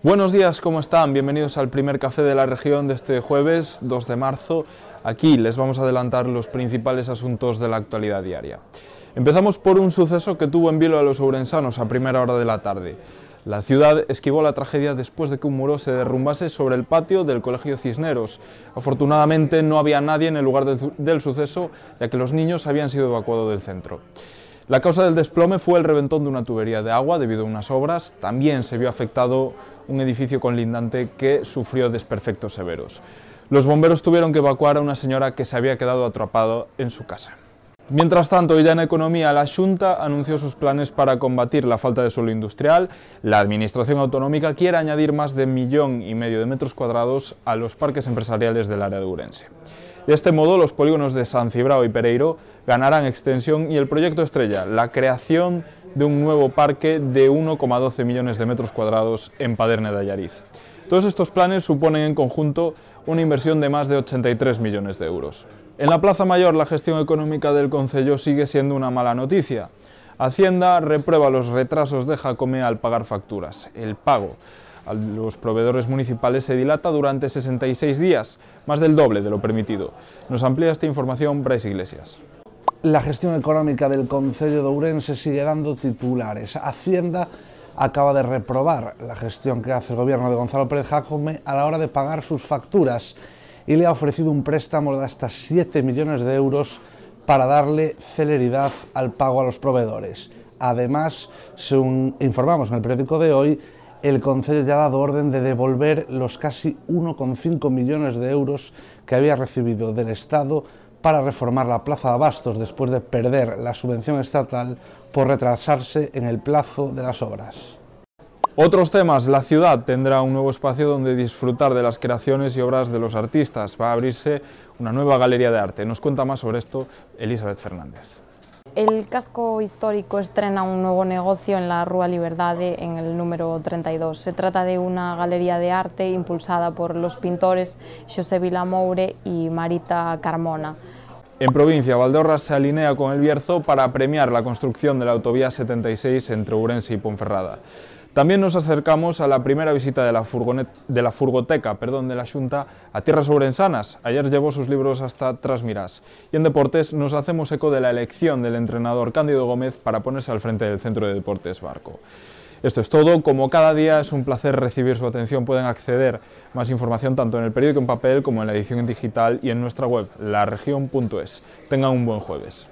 Buenos días, ¿cómo están? Bienvenidos al primer café de la región de este jueves 2 de marzo. Aquí les vamos a adelantar los principales asuntos de la actualidad diaria. Empezamos por un suceso que tuvo en vilo a los ourensanos a primera hora de la tarde. La ciudad esquivó la tragedia después de que un muro se derrumbase sobre el patio del Colegio Cisneros. Afortunadamente no había nadie en el lugar del, del suceso, ya que los niños habían sido evacuados del centro. La causa del desplome fue el reventón de una tubería de agua debido a unas obras. También se vio afectado un edificio colindante que sufrió desperfectos severos. Los bomberos tuvieron que evacuar a una señora que se había quedado atrapada en su casa. Mientras tanto, ya en economía, la Junta anunció sus planes para combatir la falta de suelo industrial. La Administración Autonómica quiere añadir más de un millón y medio de metros cuadrados a los parques empresariales del área de Urense. De este modo, los polígonos de San Cibrao y Pereiro ganarán extensión y el proyecto estrella, la creación de un nuevo parque de 1,12 millones de metros cuadrados en Paderne de Ayariz. Todos estos planes suponen en conjunto una inversión de más de 83 millones de euros. En la Plaza Mayor, la gestión económica del Concello sigue siendo una mala noticia. Hacienda reprueba los retrasos de Jacome al pagar facturas. El pago a los proveedores municipales se dilata durante 66 días, más del doble de lo permitido. Nos amplía esta información Bryce Iglesias. La gestión económica del Concello de Ourense sigue dando titulares. Hacienda acaba de reprobar la gestión que hace el gobierno de Gonzalo Pérez Jacome a la hora de pagar sus facturas y le ha ofrecido un préstamo de hasta 7 millones de euros para darle celeridad al pago a los proveedores. Además, según informamos en el periódico de hoy, el Concello ya ha dado orden de devolver los casi 1,5 millones de euros que había recibido del Estado para reformar la Plaza de Abastos después de perder la subvención estatal por retrasarse en el plazo de las obras. Otros temas, la ciudad tendrá un nuevo espacio donde disfrutar de las creaciones y obras de los artistas. Va a abrirse una nueva galería de arte. Nos cuenta más sobre esto Elizabeth Fernández. El casco histórico estrena un nuevo negocio en la Rúa Liberdade en el número 32. Se trata de una galería de arte impulsada por los pintores José Vilamoure y Marita Carmona. En provincia, Valdeorras se alinea con el Bierzo para premiar la construcción de la autovía 76 entre Ourense y Ponferrada. También nos acercamos a la primera visita de la, de la furgoteca perdón, de la Junta a tierras ourensanas. Ayer llevó sus libros hasta Trasmirás. Y en deportes nos hacemos eco de la elección del entrenador Cándido Gómez para ponerse al frente del Centro de Deportes Barco. Esto es todo, como cada día es un placer recibir su atención, pueden acceder más información tanto en el periódico en papel como en la edición digital y en nuestra web, laregion.es. Tengan un buen jueves.